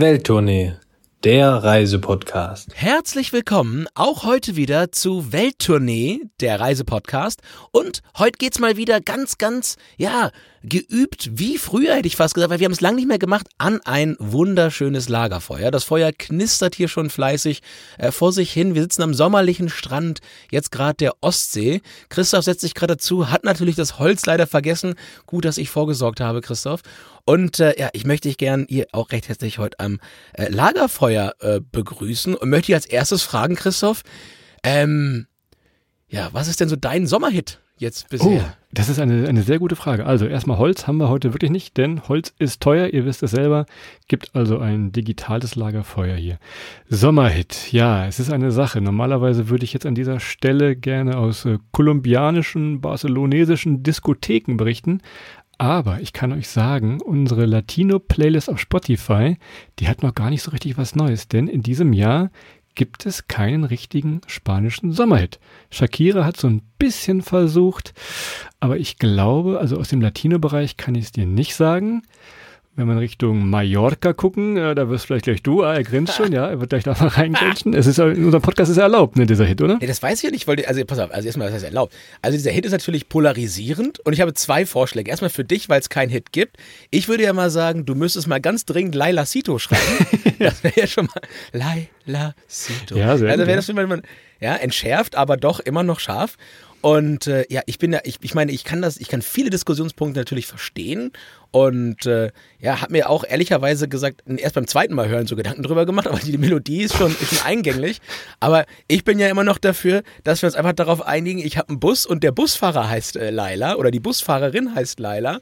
Welttournee, der Reisepodcast. Herzlich willkommen auch heute wieder zu Welttournee, der Reisepodcast. Und heute geht's mal wieder ganz, ganz, ja, geübt wie früher, hätte ich fast gesagt, weil wir haben es lange nicht mehr gemacht, an ein wunderschönes Lagerfeuer. Das Feuer knistert hier schon fleißig äh, vor sich hin. Wir sitzen am sommerlichen Strand, jetzt gerade der Ostsee. Christoph setzt sich gerade dazu, hat natürlich das Holz leider vergessen. Gut, dass ich vorgesorgt habe, Christoph. Und äh, ja, ich möchte dich gern hier auch recht herzlich heute am äh, Lagerfeuer äh, begrüßen und möchte dich als erstes fragen, Christoph, ähm, ja, was ist denn so dein Sommerhit jetzt bisher? Oh, das ist eine, eine sehr gute Frage. Also erstmal Holz haben wir heute wirklich nicht, denn Holz ist teuer, ihr wisst es selber. Gibt also ein digitales Lagerfeuer hier. Sommerhit, ja, es ist eine Sache. Normalerweise würde ich jetzt an dieser Stelle gerne aus äh, kolumbianischen, barcelonesischen Diskotheken berichten. Aber ich kann euch sagen, unsere Latino-Playlist auf Spotify, die hat noch gar nicht so richtig was Neues, denn in diesem Jahr gibt es keinen richtigen spanischen Sommerhit. Shakira hat so ein bisschen versucht, aber ich glaube, also aus dem Latino-Bereich kann ich es dir nicht sagen. Wenn wir in Richtung Mallorca gucken, äh, da wirst vielleicht gleich du, ah, er grinst schon, ja, er wird gleich da mal reingrenzen. Es ist, in unserem Podcast ist er erlaubt, ne, dieser Hit, oder? Nee, das weiß ich ja nicht, weil, also pass auf, also erstmal, was heißt erlaubt? Also dieser Hit ist natürlich polarisierend und ich habe zwei Vorschläge. Erstmal für dich, weil es keinen Hit gibt. Ich würde ja mal sagen, du müsstest mal ganz dringend Laila Sito schreiben. das wäre ja schon mal Laila Sito. Ja, sehr Also wäre das schon mal, ja, entschärft, aber doch immer noch scharf. Und äh, ja, ich bin ja, ich, ich meine, ich kann das, ich kann viele Diskussionspunkte natürlich verstehen und äh, ja, habe mir auch ehrlicherweise gesagt, erst beim zweiten Mal hören so Gedanken drüber gemacht, aber die Melodie ist schon, ist schon eingänglich. Aber ich bin ja immer noch dafür, dass wir uns einfach darauf einigen, ich habe einen Bus und der Busfahrer heißt äh, Laila oder die Busfahrerin heißt Laila.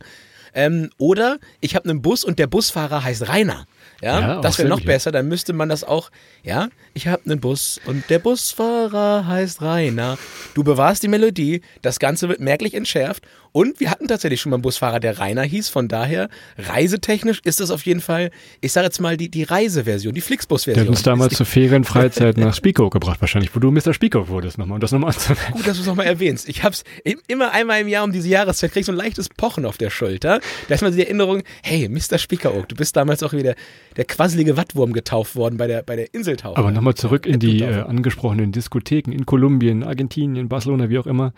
Ähm, oder ich habe einen Bus und der Busfahrer heißt Rainer. Ja, das wäre noch besser, dann müsste man das auch, ja, ich habe einen Bus und der Busfahrer heißt Rainer. Du bewahrst die Melodie, das Ganze wird merklich entschärft und wir hatten tatsächlich schon mal einen Busfahrer, der Rainer hieß, von daher, reisetechnisch ist das auf jeden Fall, ich sage jetzt mal, die, die Reiseversion, die Der Flixbus-Version. hat uns damals zur Ferienfreizeit nach Spiekow gebracht, wahrscheinlich, wo du Mr. Spiekow wurdest, nochmal, um das nochmal anzumerken. Gut, dass du es nochmal erwähnst. Ich hab's im- immer einmal im Jahr um diese Jahreszeit, krieg ich so ein leichtes Pochen auf der Schulter. Da ist mal die Erinnerung, hey, Mr. Spiekeroog, du bist damals auch wieder der quasselige Wattwurm getauft worden bei der, bei der Inseltaufe. Aber nochmal zurück in die äh, angesprochenen Diskotheken in Kolumbien, Argentinien, Barcelona, wie auch immer.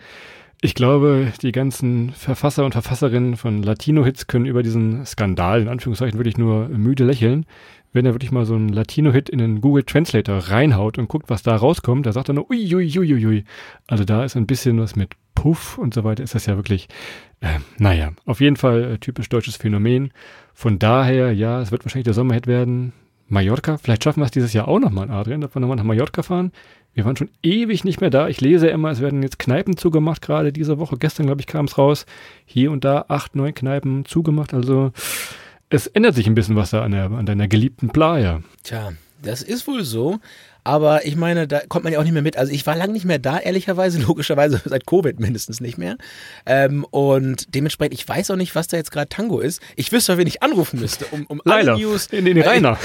Ich glaube, die ganzen Verfasser und Verfasserinnen von Latino-Hits können über diesen Skandal, in Anführungszeichen, wirklich nur müde lächeln. Wenn er wirklich mal so einen Latino-Hit in den Google Translator reinhaut und guckt, was da rauskommt, da sagt er nur ui, ui, ui, ui, ui. Also da ist ein bisschen was mit Puff und so weiter. Ist das ja wirklich, äh, naja, auf jeden Fall äh, typisch deutsches Phänomen. Von daher, ja, es wird wahrscheinlich der Sommerhit werden. Mallorca, vielleicht schaffen wir es dieses Jahr auch nochmal, Adrian, dass wir nochmal nach Mallorca fahren. Wir waren schon ewig nicht mehr da. Ich lese immer, es werden jetzt Kneipen zugemacht, gerade diese Woche. Gestern, glaube ich, kam es raus. Hier und da acht, neun Kneipen zugemacht. Also es ändert sich ein bisschen was da an, der, an deiner geliebten Playa. Tja, das ist wohl so. Aber ich meine, da kommt man ja auch nicht mehr mit. Also ich war lange nicht mehr da, ehrlicherweise, logischerweise seit Covid mindestens nicht mehr. Ähm, und dementsprechend, ich weiß auch nicht, was da jetzt gerade Tango ist. Ich wüsste, wen ich anrufen müsste, um, um alle News. Nee, nee, nee, Rainer.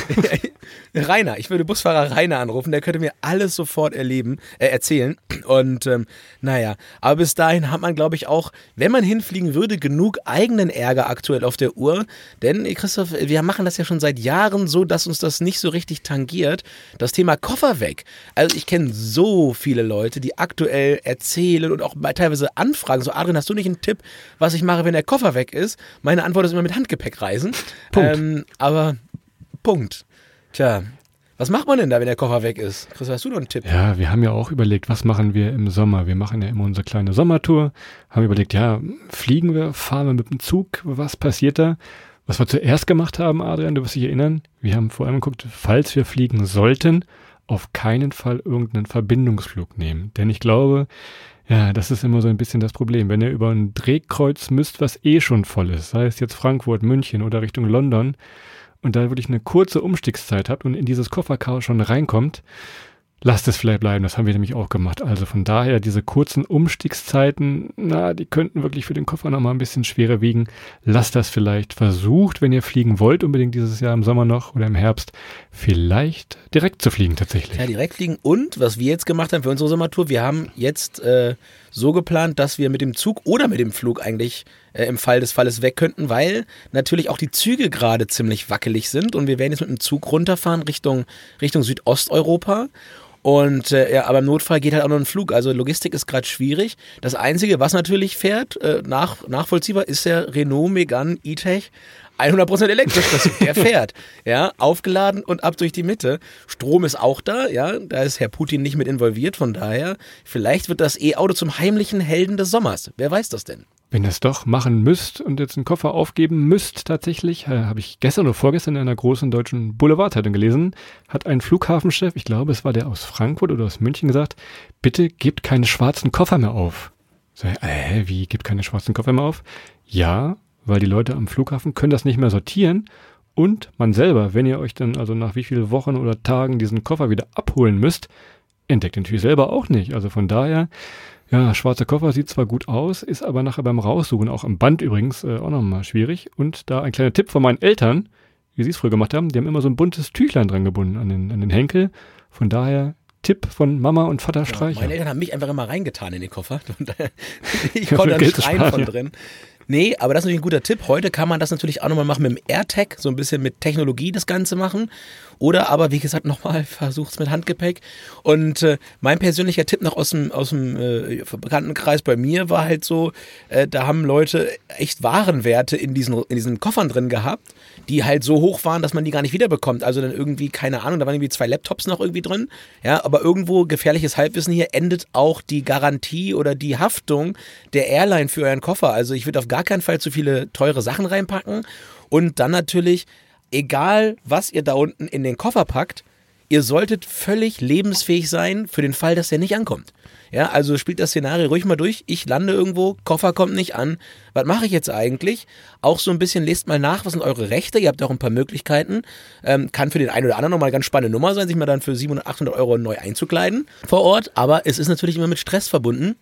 Rainer, ich würde Busfahrer Rainer anrufen, der könnte mir alles sofort erleben, äh, erzählen. Und ähm, naja, aber bis dahin hat man, glaube ich, auch, wenn man hinfliegen würde, genug eigenen Ärger aktuell auf der Uhr. Denn, Christoph, wir machen das ja schon seit Jahren so, dass uns das nicht so richtig tangiert. Das Thema Koffer weg. Also ich kenne so viele Leute, die aktuell erzählen und auch teilweise anfragen. So, Adrian, hast du nicht einen Tipp, was ich mache, wenn der Koffer weg ist? Meine Antwort ist immer mit Handgepäck reisen. Punkt. Ähm, aber Punkt. Tja, was macht man denn da, wenn der Koffer weg ist? Chris, hast du noch einen Tipp? Ja, wir haben ja auch überlegt, was machen wir im Sommer? Wir machen ja immer unsere kleine Sommertour. Haben überlegt, ja, fliegen wir, fahren wir mit dem Zug, was passiert da? Was wir zuerst gemacht haben, Adrian, du wirst dich erinnern, wir haben vor allem geguckt, falls wir fliegen sollten, auf keinen Fall irgendeinen Verbindungsflug nehmen. Denn ich glaube, ja, das ist immer so ein bisschen das Problem. Wenn ihr über ein Drehkreuz müsst, was eh schon voll ist, sei es jetzt Frankfurt, München oder Richtung London, und da wirklich eine kurze Umstiegszeit habt und in dieses Kofferchaos schon reinkommt, lasst es vielleicht bleiben. Das haben wir nämlich auch gemacht. Also von daher, diese kurzen Umstiegszeiten, na, die könnten wirklich für den Koffer nochmal ein bisschen schwerer wiegen. Lasst das vielleicht versucht, wenn ihr fliegen wollt, unbedingt dieses Jahr im Sommer noch oder im Herbst, vielleicht direkt zu fliegen tatsächlich. Ja, direkt fliegen. Und was wir jetzt gemacht haben für unsere Sommertour, wir haben jetzt äh, so geplant, dass wir mit dem Zug oder mit dem Flug eigentlich äh, im Fall des Falles weg könnten, weil natürlich auch die Züge gerade ziemlich wackelig sind und wir werden jetzt mit dem Zug runterfahren Richtung, Richtung Südosteuropa. Und äh, ja, aber im Notfall geht halt auch noch ein Flug. Also Logistik ist gerade schwierig. Das Einzige, was natürlich fährt, äh, nach, nachvollziehbar, ist der Renault Megane E-Tech. 100% elektrisch, das, der fährt, ja, aufgeladen und ab durch die Mitte. Strom ist auch da, ja, da ist Herr Putin nicht mit involviert, von daher, vielleicht wird das E-Auto zum heimlichen Helden des Sommers. Wer weiß das denn? Wenn ihr es doch machen müsst und jetzt einen Koffer aufgeben müsst, tatsächlich, äh, habe ich gestern oder vorgestern in einer großen deutschen Boulevardzeitung gelesen, hat ein Flughafenchef, ich glaube, es war der aus Frankfurt oder aus München, gesagt, bitte gebt keine schwarzen Koffer mehr auf. So, äh, wie, gebt keine schwarzen Koffer mehr auf? Ja, weil die Leute am Flughafen können das nicht mehr sortieren und man selber, wenn ihr euch dann also nach wie vielen Wochen oder Tagen diesen Koffer wieder abholen müsst, entdeckt natürlich selber auch nicht. Also von daher, ja, schwarzer Koffer sieht zwar gut aus, ist aber nachher beim Raussuchen, auch am Band übrigens, äh, auch nochmal schwierig. Und da ein kleiner Tipp von meinen Eltern, wie sie es früher gemacht haben, die haben immer so ein buntes Tüchlein dran gebunden an den, an den Henkel. Von daher Tipp von Mama und Vater Streicher. meine Eltern haben mich einfach immer reingetan in den Koffer. ich konnte dann schreien von drin. Nee, aber das ist natürlich ein guter Tipp. Heute kann man das natürlich auch nochmal machen mit dem AirTag, so ein bisschen mit Technologie das Ganze machen. Oder aber, wie gesagt, nochmal versucht's mit Handgepäck. Und äh, mein persönlicher Tipp noch aus dem, aus dem äh, Bekanntenkreis bei mir war halt so, äh, da haben Leute echt Warenwerte in diesen, in diesen Koffern drin gehabt, die halt so hoch waren, dass man die gar nicht wiederbekommt. Also dann irgendwie, keine Ahnung, da waren irgendwie zwei Laptops noch irgendwie drin. Ja, aber irgendwo gefährliches Halbwissen hier endet auch die Garantie oder die Haftung der Airline für euren Koffer. Also ich würde auf gar keinen Fall zu viele teure Sachen reinpacken. Und dann natürlich egal was ihr da unten in den Koffer packt, ihr solltet völlig lebensfähig sein für den Fall, dass der nicht ankommt. Ja, also spielt das Szenario ruhig mal durch. Ich lande irgendwo, Koffer kommt nicht an. Was mache ich jetzt eigentlich? Auch so ein bisschen lest mal nach, was sind eure Rechte? Ihr habt auch ein paar Möglichkeiten. Ähm, kann für den einen oder anderen nochmal eine ganz spannende Nummer sein, sich mal dann für 700, 800 Euro neu einzukleiden vor Ort. Aber es ist natürlich immer mit Stress verbunden.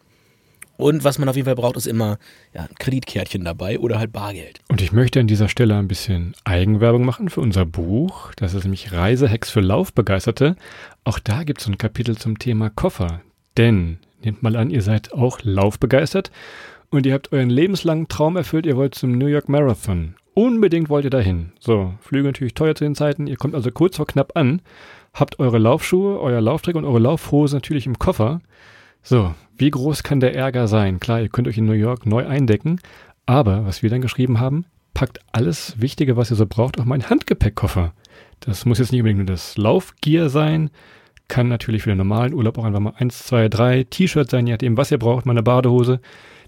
Und was man auf jeden Fall braucht, ist immer ja, ein Kreditkärtchen dabei oder halt Bargeld. Und ich möchte an dieser Stelle ein bisschen Eigenwerbung machen für unser Buch. Das ist nämlich Reisehacks für Laufbegeisterte. Auch da gibt es ein Kapitel zum Thema Koffer. Denn, nehmt mal an, ihr seid auch laufbegeistert und ihr habt euren lebenslangen Traum erfüllt, ihr wollt zum New York Marathon. Unbedingt wollt ihr dahin. So, Flüge natürlich teuer zu den Zeiten, ihr kommt also kurz vor knapp an, habt eure Laufschuhe, euer Laufträger und eure Laufhose natürlich im Koffer. So, wie groß kann der Ärger sein? Klar, ihr könnt euch in New York neu eindecken, aber was wir dann geschrieben haben, packt alles Wichtige, was ihr so braucht, auf meinen Handgepäckkoffer. Das muss jetzt nicht unbedingt nur das Laufgear sein, kann natürlich für den normalen Urlaub auch einfach mal eins, zwei, drei T-Shirts sein, je nachdem, was ihr braucht, mal eine Badehose,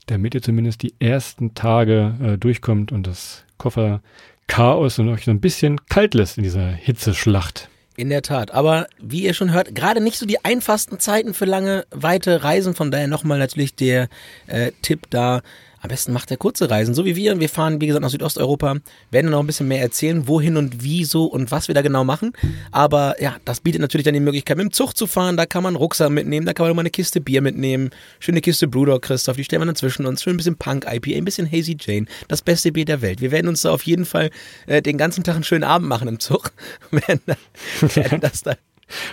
damit ihr zumindest die ersten Tage äh, durchkommt und das Koffer-Chaos und euch so ein bisschen kalt lässt in dieser Hitzeschlacht. In der Tat. Aber wie ihr schon hört, gerade nicht so die einfachsten Zeiten für lange, weite Reisen. Von daher nochmal natürlich der äh, Tipp da, am besten macht er kurze Reisen, so wie wir. Wir fahren, wie gesagt, nach Südosteuropa, werden noch ein bisschen mehr erzählen, wohin und wieso und was wir da genau machen. Aber ja, das bietet natürlich dann die Möglichkeit, mit dem Zug zu fahren. Da kann man einen Rucksack mitnehmen, da kann man mal eine Kiste Bier mitnehmen. Schöne Kiste Brewdog, Christoph, die stellen wir dann zwischen uns. Schön ein bisschen Punk IPA, ein bisschen Hazy Jane. Das beste Bier der Welt. Wir werden uns da auf jeden Fall äh, den ganzen Tag einen schönen Abend machen im Zug. werden, werden das da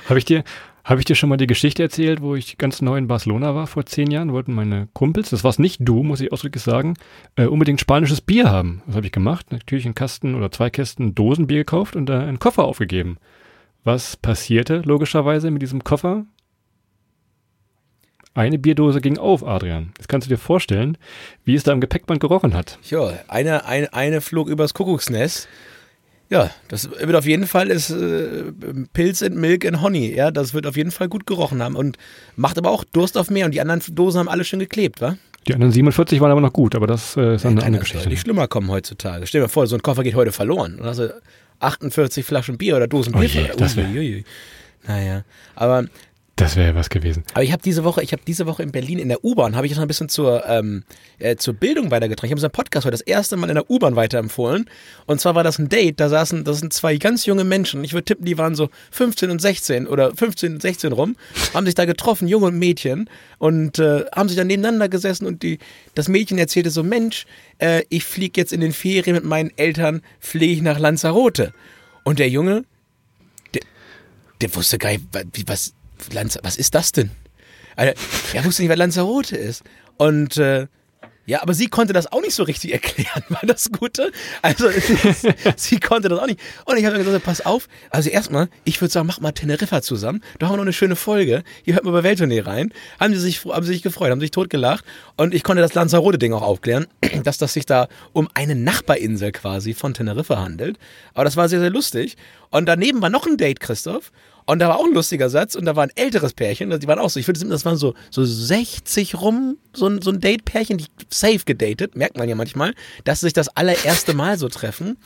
habe ich dir, habe ich dir schon mal die Geschichte erzählt, wo ich ganz neu in Barcelona war vor zehn Jahren? Wollten meine Kumpels, das war's nicht du, muss ich ausdrücklich sagen, äh, unbedingt spanisches Bier haben. Was habe ich gemacht? Natürlich einen Kasten oder zwei Kästen Dosenbier gekauft und da einen Koffer aufgegeben. Was passierte logischerweise mit diesem Koffer? Eine Bierdose ging auf, Adrian. Das kannst du dir vorstellen, wie es da im Gepäckband gerochen hat. Ja, eine, eine, eine flog übers Kuckucksnest ja, das wird auf jeden Fall ist äh, Pilz and Milk and Honey. Ja, das wird auf jeden Fall gut gerochen haben und macht aber auch Durst auf mehr. Und die anderen Dosen haben alle schön geklebt, wa? Die anderen 47 waren aber noch gut, aber das äh, ist ja, eine andere Geschichte. Die schlimmer kommen heutzutage. Stell dir mal vor, so ein Koffer geht heute verloren. Dann hast du 48 Flaschen Bier oder Dosen Bier. Oh je, das wär. Naja, aber das wäre ja was gewesen. Aber ich habe diese Woche, ich habe diese Woche in Berlin in der U-Bahn, habe ich noch ein bisschen zur, ähm, äh, zur Bildung weitergetragen. Ich habe unseren Podcast heute das erste Mal in der U-Bahn weiterempfohlen. Und zwar war das ein Date, da saßen, das sind zwei ganz junge Menschen. Ich würde tippen, die waren so 15 und 16 oder 15 und 16 rum, haben sich da getroffen, Junge und Mädchen, und äh, haben sich dann nebeneinander gesessen und die, das Mädchen erzählte so, Mensch, äh, ich fliege jetzt in den Ferien mit meinen Eltern, fliege ich nach Lanzarote. Und der Junge, der, der wusste gar nicht, was, Lanz was ist das denn? Also, er wusste nicht, was Lanzarote ist. Und äh, Ja, aber sie konnte das auch nicht so richtig erklären, war das Gute. Also sie konnte das auch nicht. Und ich habe gesagt, pass auf. Also erstmal, ich würde sagen, mach mal Teneriffa zusammen. Da haben wir noch eine schöne Folge. Hier hört mal bei Welttournee rein. Haben sie sich, haben sie sich gefreut, haben sich totgelacht. Und ich konnte das Lanzarote-Ding auch aufklären, dass das sich da um eine Nachbarinsel quasi von Teneriffa handelt. Aber das war sehr, sehr lustig. Und daneben war noch ein Date, Christoph. Und da war auch ein lustiger Satz und da war ein älteres Pärchen, die waren auch so, ich würde das waren so, so 60 rum, so ein, so ein Date-Pärchen, die safe gedatet, merkt man ja manchmal, dass sie sich das allererste Mal so treffen.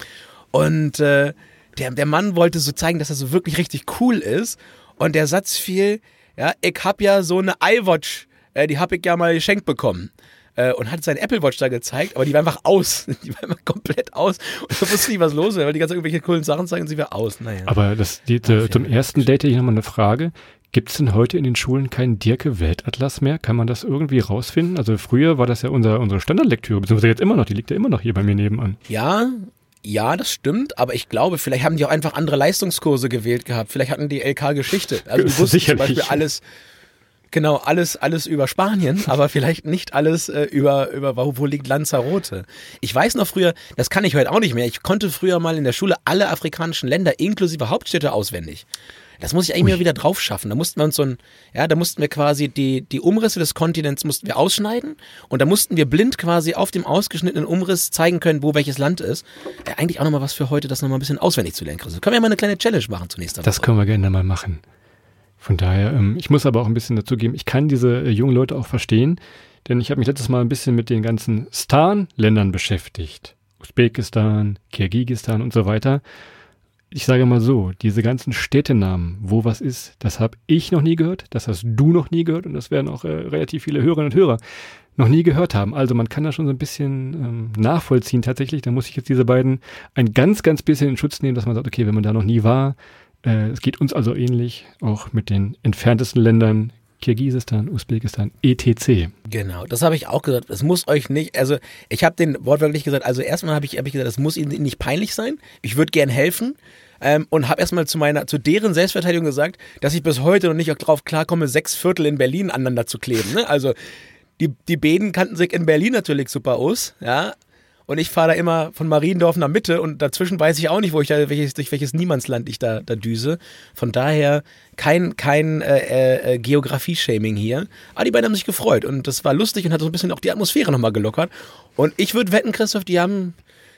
Und äh, der, der Mann wollte so zeigen, dass er so wirklich richtig cool ist. Und der Satz fiel, ja, ich hab ja so eine iWatch, äh, die hab ich ja mal geschenkt bekommen äh, und hat seinen Apple Watch da gezeigt, aber die war einfach aus. Die war einfach komplett aus. Und da wusste nicht, was los war, weil die ganze irgendwelche coolen Sachen zeigen und sie war aus. Naja. Aber das, die, die, zum ersten Date hätte ich nochmal eine Frage. Gibt es denn heute in den Schulen keinen Dirke-Weltatlas mehr? Kann man das irgendwie rausfinden? Also früher war das ja unser, unsere Standardlektüre, beziehungsweise jetzt immer noch, die liegt ja immer noch hier bei mir nebenan. Ja, ja, das stimmt, aber ich glaube, vielleicht haben die auch einfach andere Leistungskurse gewählt gehabt. Vielleicht hatten die LK Geschichte. Also du wusstest zum Beispiel alles, Genau, alles, alles über Spanien, aber vielleicht nicht alles äh, über, über wo, wo liegt Lanzarote. Ich weiß noch früher, das kann ich heute auch nicht mehr. Ich konnte früher mal in der Schule alle afrikanischen Länder inklusive Hauptstädte auswendig. Das muss ich eigentlich mal wieder drauf schaffen. Da mussten wir uns so ein, ja, da mussten wir quasi die, die Umrisse des Kontinents mussten wir ausschneiden und da mussten wir blind quasi auf dem ausgeschnittenen Umriss zeigen können, wo welches Land ist. Ja, eigentlich auch nochmal was für heute, das nochmal ein bisschen auswendig zu lernen, Chris. Können wir ja mal eine kleine Challenge machen zunächst einmal. Das können wir gerne mal machen. Von daher, ähm, ich muss aber auch ein bisschen dazu geben, ich kann diese äh, jungen Leute auch verstehen, denn ich habe mich letztes Mal ein bisschen mit den ganzen Stan-Ländern beschäftigt. Usbekistan, Kirgisistan und so weiter. Ich sage mal so, diese ganzen Städtenamen, wo was ist, das habe ich noch nie gehört, das hast du noch nie gehört und das werden auch äh, relativ viele Hörerinnen und Hörer noch nie gehört haben. Also man kann da schon so ein bisschen ähm, nachvollziehen tatsächlich. Da muss ich jetzt diese beiden ein ganz, ganz bisschen in Schutz nehmen, dass man sagt, okay, wenn man da noch nie war, äh, es geht uns also ähnlich, auch mit den entferntesten Ländern Kirgisistan, Usbekistan, etc. Genau, das habe ich auch gesagt. Es muss euch nicht, also ich habe den wortwörtlich gesagt, also erstmal habe ich, hab ich gesagt, es muss ihnen nicht peinlich sein. Ich würde gern helfen. Ähm, und habe erstmal zu meiner, zu deren Selbstverteidigung gesagt, dass ich bis heute noch nicht darauf klarkomme, sechs Viertel in Berlin aneinander zu kleben. Ne? Also die, die Beden kannten sich in Berlin natürlich super aus, ja, und ich fahre da immer von Mariendorf nach Mitte und dazwischen weiß ich auch nicht, wo ich da, welches, durch welches Niemandsland ich da, da düse. Von daher kein, kein äh, äh, äh, Geografie-Shaming hier. Aber die beiden haben sich gefreut und das war lustig und hat so ein bisschen auch die Atmosphäre nochmal gelockert. Und ich würde wetten, Christoph, die haben,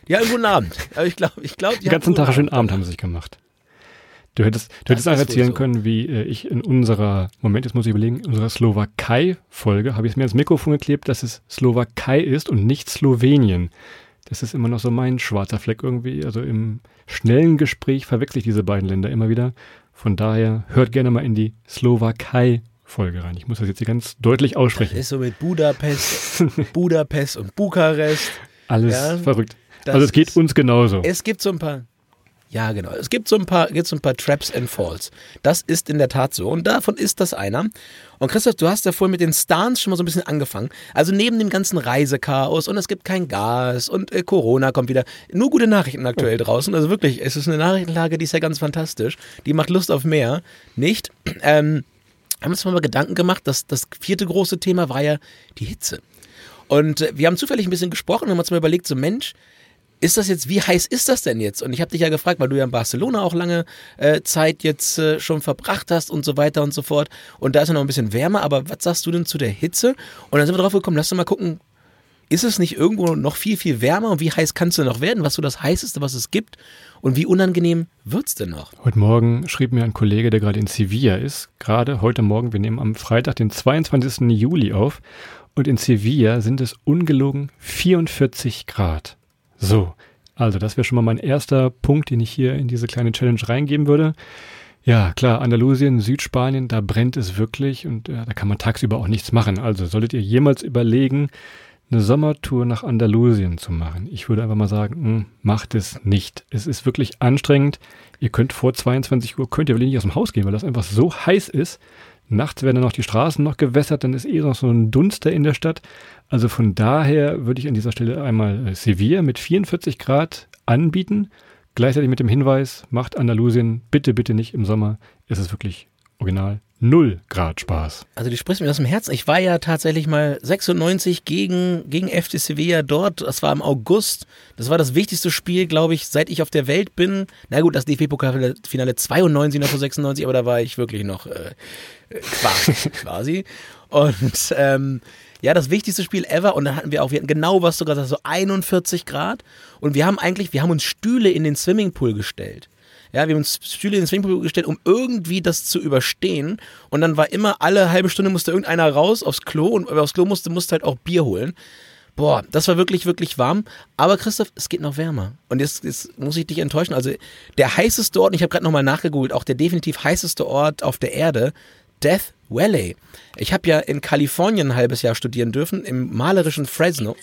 die haben einen guten Abend. Aber ich glaube, ich glaube, die Den ganzen Tag einen schönen Abend haben sie sich gemacht. Du hättest, du hättest auch erzählen so. können, wie äh, ich in unserer, Moment, jetzt muss ich überlegen, in unserer Slowakei-Folge habe ich es mir ins Mikrofon geklebt, dass es Slowakei ist und nicht Slowenien. Das ist immer noch so mein schwarzer Fleck irgendwie. Also im schnellen Gespräch verwechsel ich diese beiden Länder immer wieder. Von daher hört gerne mal in die Slowakei-Folge rein. Ich muss das jetzt hier ganz deutlich aussprechen. Das ist so mit Budapest, Budapest und Bukarest. Alles ja, verrückt. Also es geht uns genauso. Es gibt so ein paar ja, genau. Es gibt so ein paar, gibt so ein paar Traps and Falls. Das ist in der Tat so. Und davon ist das einer. Und Christoph, du hast ja vorhin mit den Stans schon mal so ein bisschen angefangen. Also neben dem ganzen Reisechaos und es gibt kein Gas und äh, Corona kommt wieder. Nur gute Nachrichten aktuell draußen. Also wirklich, es ist eine Nachrichtenlage, die ist ja ganz fantastisch. Die macht Lust auf mehr. Nicht? Ähm, haben uns mal Gedanken gemacht, dass das vierte große Thema war ja die Hitze. Und äh, wir haben zufällig ein bisschen gesprochen und haben uns mal überlegt, so Mensch, ist das jetzt, wie heiß ist das denn jetzt? Und ich habe dich ja gefragt, weil du ja in Barcelona auch lange äh, Zeit jetzt äh, schon verbracht hast und so weiter und so fort. Und da ist ja noch ein bisschen wärmer, aber was sagst du denn zu der Hitze? Und dann sind wir drauf gekommen, lass uns mal gucken, ist es nicht irgendwo noch viel, viel wärmer und wie heiß kannst du noch werden? Was so das heißeste, was es gibt? Und wie unangenehm wird es denn noch? Heute Morgen schrieb mir ein Kollege, der gerade in Sevilla ist, gerade heute Morgen, wir nehmen am Freitag, den 22. Juli auf, und in Sevilla sind es ungelogen 44 Grad. So, also das wäre schon mal mein erster Punkt, den ich hier in diese kleine Challenge reingeben würde. Ja, klar, Andalusien, Südspanien, da brennt es wirklich und äh, da kann man tagsüber auch nichts machen. Also solltet ihr jemals überlegen, eine Sommertour nach Andalusien zu machen. Ich würde einfach mal sagen, hm, macht es nicht. Es ist wirklich anstrengend. Ihr könnt vor 22 Uhr, könnt ihr wirklich nicht aus dem Haus gehen, weil das einfach so heiß ist. Nachts werden dann noch die Straßen noch gewässert, dann ist eh noch so ein Dunster in der Stadt. Also von daher würde ich an dieser Stelle einmal äh, Sevilla mit 44 Grad anbieten. Gleichzeitig mit dem Hinweis, macht Andalusien bitte, bitte nicht im Sommer. Es ist wirklich original null Grad Spaß. Also die sprichst mir aus dem Herzen. Ich war ja tatsächlich mal 96 gegen, gegen FC Sevilla dort. Das war im August. Das war das wichtigste Spiel, glaube ich, seit ich auf der Welt bin. Na gut, das DFB-Pokalfinale 92 noch vor 96, aber da war ich wirklich noch äh, quasi. quasi. Und ähm, ja, das wichtigste Spiel ever. Und dann hatten wir auch, wir hatten genau was sogar, so 41 Grad. Und wir haben eigentlich, wir haben uns Stühle in den Swimmingpool gestellt. Ja, wir haben uns Stühle in den Swimmingpool gestellt, um irgendwie das zu überstehen. Und dann war immer alle halbe Stunde musste irgendeiner raus aufs Klo und wer aufs Klo musste, musste halt auch Bier holen. Boah, das war wirklich, wirklich warm. Aber Christoph, es geht noch wärmer. Und jetzt, jetzt muss ich dich enttäuschen. Also der heißeste Ort, ich habe gerade nochmal nachgegoogelt, auch der definitiv heißeste Ort auf der Erde, Death Valley. Ich habe ja in Kalifornien ein halbes Jahr studieren dürfen, im malerischen Fresno.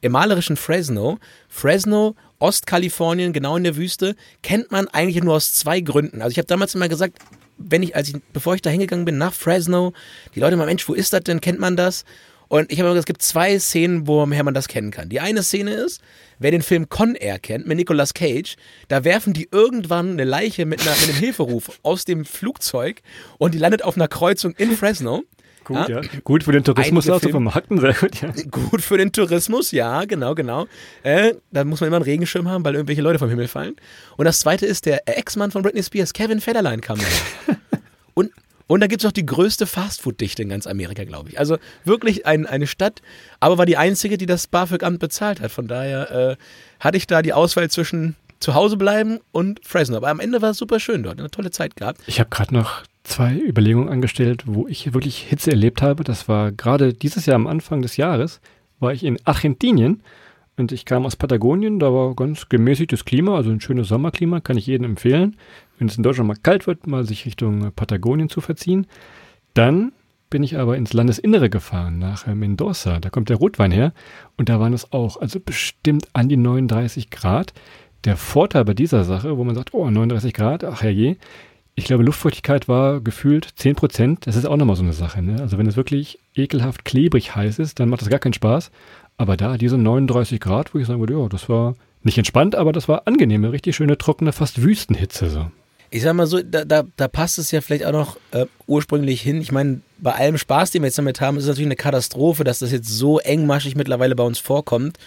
Im malerischen Fresno. Fresno, Ostkalifornien, genau in der Wüste, kennt man eigentlich nur aus zwei Gründen. Also ich habe damals immer gesagt, wenn ich, als ich, bevor ich da hingegangen bin, nach Fresno, die Leute mal, Mensch, wo ist das denn? Kennt man das? Und ich habe immer gesagt, es gibt zwei Szenen, woher man das kennen kann. Die eine Szene ist, wer den Film Con Air kennt, mit Nicolas Cage, da werfen die irgendwann eine Leiche mit, einer, mit einem Hilferuf aus dem Flugzeug und die landet auf einer Kreuzung in Fresno. Gut, ja. Gut für den Tourismus auch zu vermarkten, sehr gut, ja. Gut für den Tourismus, ja, genau, genau. Äh, da muss man immer einen Regenschirm haben, weil irgendwelche Leute vom Himmel fallen. Und das zweite ist, der Ex-Mann von Britney Spears, Kevin Federline, kam da. und und da gibt es noch die größte Fastfood-Dichte in ganz Amerika, glaube ich. Also wirklich ein, eine Stadt, aber war die einzige, die das BAföG-Amt bezahlt hat. Von daher äh, hatte ich da die Auswahl zwischen zu Hause bleiben und Fresno. Aber am Ende war es super schön dort. Eine tolle Zeit gehabt. Ich habe gerade noch zwei Überlegungen angestellt, wo ich wirklich Hitze erlebt habe. Das war gerade dieses Jahr am Anfang des Jahres, war ich in Argentinien und ich kam aus Patagonien. Da war ganz gemäßigtes Klima, also ein schönes Sommerklima, kann ich jedem empfehlen wenn es in Deutschland mal kalt wird, mal sich Richtung Patagonien zu verziehen. Dann bin ich aber ins Landesinnere gefahren, nach Mendoza. Da kommt der Rotwein her. Und da waren es auch, also bestimmt an die 39 Grad. Der Vorteil bei dieser Sache, wo man sagt, oh, 39 Grad, ach herrje. Ich glaube, Luftfeuchtigkeit war gefühlt 10 Prozent. Das ist auch nochmal so eine Sache. Ne? Also wenn es wirklich ekelhaft klebrig heiß ist, dann macht das gar keinen Spaß. Aber da diese 39 Grad, wo ich sagen würde, ja, das war nicht entspannt, aber das war angenehme, richtig schöne, trockene, fast Wüstenhitze so ich sag mal so, da, da, da passt es ja vielleicht auch noch äh, ursprünglich hin. Ich meine, bei allem Spaß, den wir jetzt damit haben, ist es natürlich eine Katastrophe, dass das jetzt so engmaschig mittlerweile bei uns vorkommt.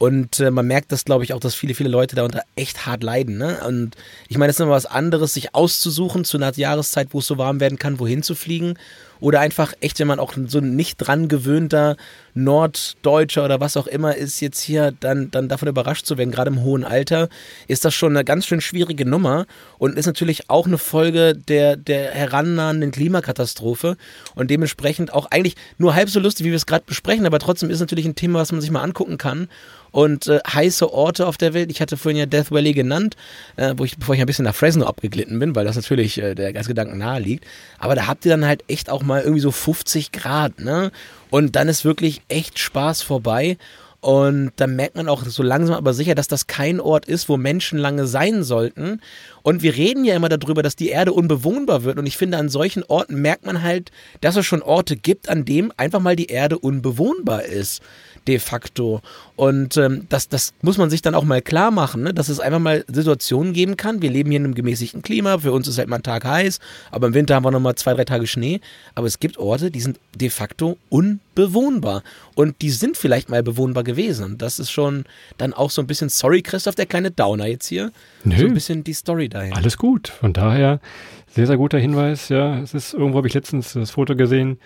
Und äh, man merkt das, glaube ich, auch, dass viele, viele Leute darunter echt hart leiden. Ne? Und ich meine, es ist immer was anderes, sich auszusuchen zu einer Jahreszeit, wo es so warm werden kann, wohin zu fliegen. Oder einfach echt, wenn man auch so ein nicht dran gewöhnter Norddeutscher oder was auch immer ist, jetzt hier dann, dann davon überrascht zu werden, gerade im hohen Alter, ist das schon eine ganz schön schwierige Nummer und ist natürlich auch eine Folge der, der herannahenden Klimakatastrophe und dementsprechend auch eigentlich nur halb so lustig, wie wir es gerade besprechen, aber trotzdem ist natürlich ein Thema, was man sich mal angucken kann und äh, heiße Orte auf der Welt. Ich hatte vorhin ja Death Valley genannt, äh, wo ich, bevor ich ein bisschen nach Fresno abgeglitten bin, weil das natürlich äh, der Gedanken nahe liegt. Aber da habt ihr dann halt echt auch mal irgendwie so 50 Grad, ne? Und dann ist wirklich echt Spaß vorbei. Und dann merkt man auch so langsam aber sicher, dass das kein Ort ist, wo Menschen lange sein sollten. Und wir reden ja immer darüber, dass die Erde unbewohnbar wird. Und ich finde, an solchen Orten merkt man halt, dass es schon Orte gibt, an denen einfach mal die Erde unbewohnbar ist de facto. Und ähm, das, das muss man sich dann auch mal klar machen, ne? dass es einfach mal Situationen geben kann. Wir leben hier in einem gemäßigten Klima, für uns ist halt mal ein Tag heiß, aber im Winter haben wir nochmal zwei, drei Tage Schnee. Aber es gibt Orte, die sind de facto unbewohnbar. Und die sind vielleicht mal bewohnbar gewesen. Und das ist schon dann auch so ein bisschen, sorry Christoph, der kleine Downer jetzt hier. Nö, so ein bisschen die Story dahin. Alles gut. Von daher, sehr, sehr guter Hinweis. Ja, es ist, irgendwo habe ich letztens das Foto gesehen,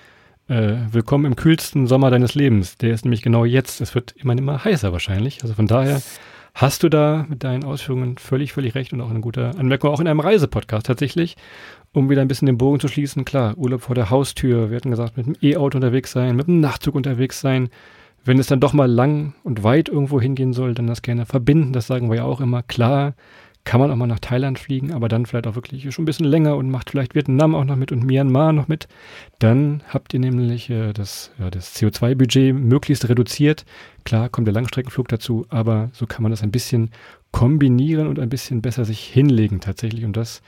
äh, willkommen im kühlsten Sommer deines Lebens. Der ist nämlich genau jetzt. Es wird immer, immer heißer wahrscheinlich. Also von daher hast du da mit deinen Ausführungen völlig, völlig recht und auch eine gute Anmerkung, auch in einem Reisepodcast tatsächlich, um wieder ein bisschen den Bogen zu schließen. Klar, Urlaub vor der Haustür. Wir hatten gesagt, mit dem E-Auto unterwegs sein, mit dem Nachtzug unterwegs sein. Wenn es dann doch mal lang und weit irgendwo hingehen soll, dann das gerne verbinden. Das sagen wir ja auch immer. Klar, kann man auch mal nach Thailand fliegen, aber dann vielleicht auch wirklich schon ein bisschen länger und macht vielleicht Vietnam auch noch mit und Myanmar noch mit. Dann habt ihr nämlich äh, das, ja, das CO2-Budget möglichst reduziert. Klar kommt der Langstreckenflug dazu, aber so kann man das ein bisschen kombinieren und ein bisschen besser sich hinlegen tatsächlich und das,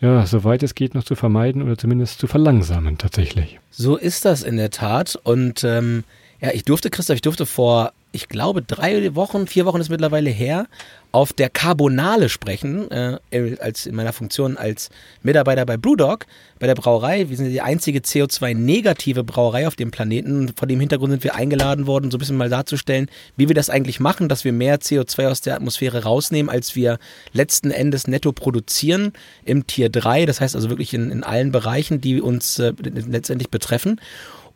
ja, soweit es geht, noch zu vermeiden oder zumindest zu verlangsamen tatsächlich. So ist das in der Tat und ähm, ja, ich durfte, Christoph, ich durfte vor, ich glaube, drei Wochen, vier Wochen ist mittlerweile her, auf der Carbonale sprechen, äh, als in meiner Funktion als Mitarbeiter bei Brewdog, bei der Brauerei. Wir sind die einzige CO2-negative Brauerei auf dem Planeten. Vor dem Hintergrund sind wir eingeladen worden, so ein bisschen mal darzustellen, wie wir das eigentlich machen, dass wir mehr CO2 aus der Atmosphäre rausnehmen, als wir letzten Endes netto produzieren im Tier 3. Das heißt also wirklich in, in allen Bereichen, die uns äh, letztendlich betreffen.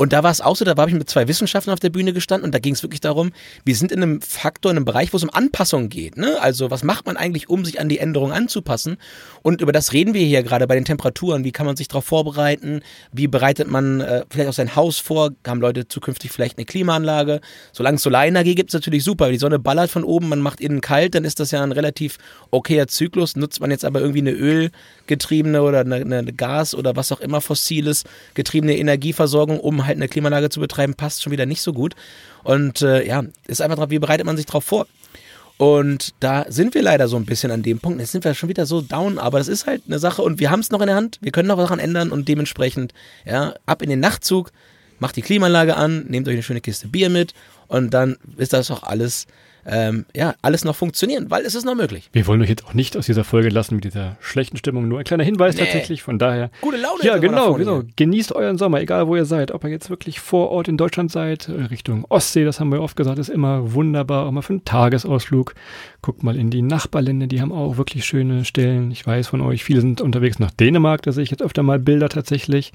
Und da war es auch so, da habe ich mit zwei Wissenschaftlern auf der Bühne gestanden und da ging es wirklich darum, wir sind in einem Faktor, in einem Bereich, wo es um Anpassung geht. Ne? Also was macht man eigentlich, um sich an die Änderungen anzupassen? Und über das reden wir hier gerade bei den Temperaturen. Wie kann man sich darauf vorbereiten? Wie bereitet man äh, vielleicht auch sein Haus vor? Haben Leute zukünftig vielleicht eine Klimaanlage? Solange es Solarenergie gibt, ist natürlich super. Die Sonne ballert von oben, man macht innen kalt, dann ist das ja ein relativ okayer Zyklus. Nutzt man jetzt aber irgendwie eine ölgetriebene oder eine, eine Gas- oder was auch immer fossiles getriebene Energieversorgung, um halt eine Klimaanlage zu betreiben, passt schon wieder nicht so gut. Und äh, ja, ist einfach drauf, wie bereitet man sich darauf vor? Und da sind wir leider so ein bisschen an dem Punkt. Jetzt sind wir schon wieder so down, aber das ist halt eine Sache und wir haben es noch in der Hand. Wir können noch was daran ändern und dementsprechend, ja, ab in den Nachtzug, macht die Klimaanlage an, nehmt euch eine schöne Kiste Bier mit und dann ist das auch alles ähm, ja, alles noch funktionieren, weil es ist noch möglich. Wir wollen euch jetzt auch nicht aus dieser Folge lassen mit dieser schlechten Stimmung. Nur ein kleiner Hinweis nee. tatsächlich. Von daher. Gute Laune. Ja, genau, genau. Genießt euren Sommer, egal wo ihr seid. Ob ihr jetzt wirklich vor Ort in Deutschland seid, äh, Richtung Ostsee, das haben wir oft gesagt, ist immer wunderbar. Auch mal für einen Tagesausflug. Guckt mal in die Nachbarländer, die haben auch wirklich schöne Stellen. Ich weiß von euch, viele sind unterwegs nach Dänemark, da sehe ich jetzt öfter mal Bilder tatsächlich.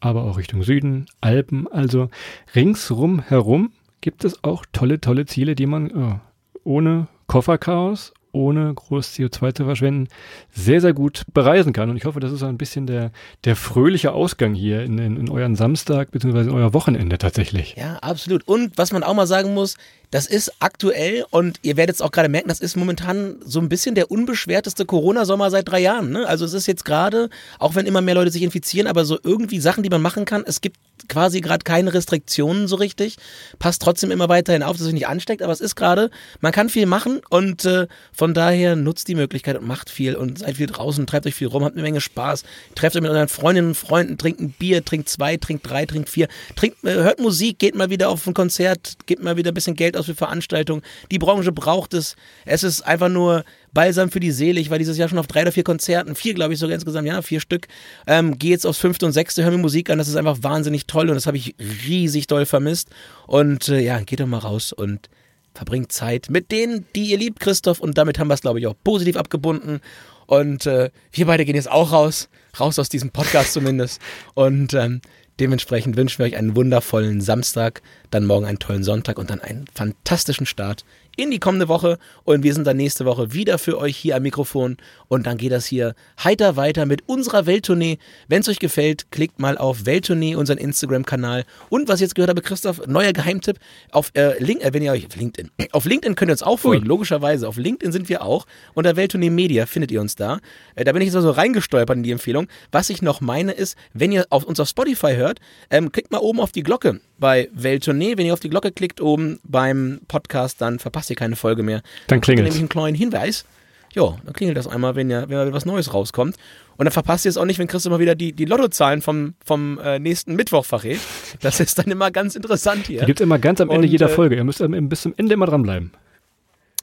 Aber auch Richtung Süden, Alpen. Also ringsrum herum gibt es auch tolle, tolle Ziele, die man oh, ohne Kofferchaos, ohne groß CO2 zu verschwenden, sehr, sehr gut bereisen kann. Und ich hoffe, das ist ein bisschen der, der fröhliche Ausgang hier in, in, in euren Samstag bzw. in euer Wochenende tatsächlich. Ja, absolut. Und was man auch mal sagen muss, das ist aktuell und ihr werdet es auch gerade merken, das ist momentan so ein bisschen der unbeschwerteste Corona-Sommer seit drei Jahren. Ne? Also es ist jetzt gerade, auch wenn immer mehr Leute sich infizieren, aber so irgendwie Sachen, die man machen kann. Es gibt quasi gerade keine Restriktionen so richtig. Passt trotzdem immer weiterhin auf, dass es sich nicht ansteckt, aber es ist gerade, man kann viel machen und äh, von daher nutzt die Möglichkeit und macht viel und seid viel draußen, treibt euch viel rum, habt eine Menge Spaß, trefft euch mit euren Freundinnen und Freunden, trinkt ein Bier, trinkt zwei, trinkt drei, trinkt vier, trinkt, äh, hört Musik, geht mal wieder auf ein Konzert, gebt mal wieder ein bisschen Geld aus für Veranstaltungen. Die Branche braucht es. Es ist einfach nur Balsam für die Seele. Ich war dieses Jahr schon auf drei oder vier Konzerten, vier glaube ich sogar insgesamt, ja, vier Stück. Ähm, Gehe jetzt aufs fünfte und sechste, höre mir Musik an. Das ist einfach wahnsinnig toll und das habe ich riesig doll vermisst. Und äh, ja, geht doch mal raus und verbringt Zeit mit denen, die ihr liebt, Christoph. Und damit haben wir es, glaube ich, auch positiv abgebunden. Und äh, wir beide gehen jetzt auch raus, raus aus diesem Podcast zumindest. Und ähm, Dementsprechend wünschen wir euch einen wundervollen Samstag, dann morgen einen tollen Sonntag und dann einen fantastischen Start in die kommende Woche und wir sind dann nächste Woche wieder für euch hier am Mikrofon und dann geht das hier heiter weiter mit unserer Welttournee. Wenn es euch gefällt, klickt mal auf Welttournee, unseren Instagram-Kanal und was ich jetzt gehört habe, Christoph, neuer Geheimtipp auf äh, Link, äh, wenn ihr euch auf LinkedIn, auf LinkedIn könnt ihr uns auch folgen, Ui. logischerweise. Auf LinkedIn sind wir auch unter Welttournee Media findet ihr uns da. Äh, da bin ich jetzt also reingestolpert in die Empfehlung. Was ich noch meine ist, wenn ihr auf, uns auf Spotify hört, ähm, klickt mal oben auf die Glocke bei Welttournee. Wenn ihr auf die Glocke klickt oben beim Podcast, dann verpasst ihr keine Folge mehr. Dann klingelt es. nämlich einen kleinen Hinweis. Ja, dann klingelt das einmal, wenn, ja, wenn was Neues rauskommt. Und dann verpasst ihr es auch nicht, wenn Chris immer wieder die, die Lottozahlen vom, vom äh, nächsten Mittwoch verrät. Das ist dann immer ganz interessant hier. Die gibt es immer ganz am Ende und, jeder äh, Folge. Ihr müsst bis zum Ende immer dranbleiben.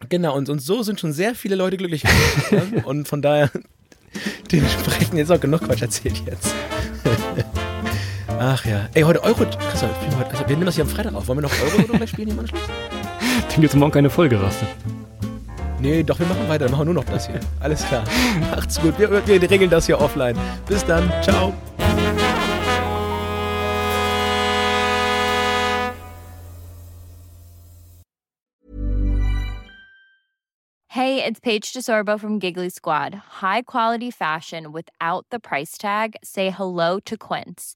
Genau, und, und so sind schon sehr viele Leute glücklich. Und von daher, dementsprechend jetzt auch genug Quatsch erzählt jetzt. Ach ja. Ey, heute Euro. Christoph, also wir nehmen das hier am Freitag auf. Wollen wir noch Euro oder gleich spielen im Anschluss? Dann gibt es morgen keine Folge, Raste. Nee, doch, wir machen weiter. Wir machen nur noch das hier. Alles klar. Macht's gut. Wir, wir regeln das hier offline. Bis dann. Ciao. Hey, it's Paige DeSorbo from Giggly Squad. High quality fashion without the price tag. Say hello to Quince.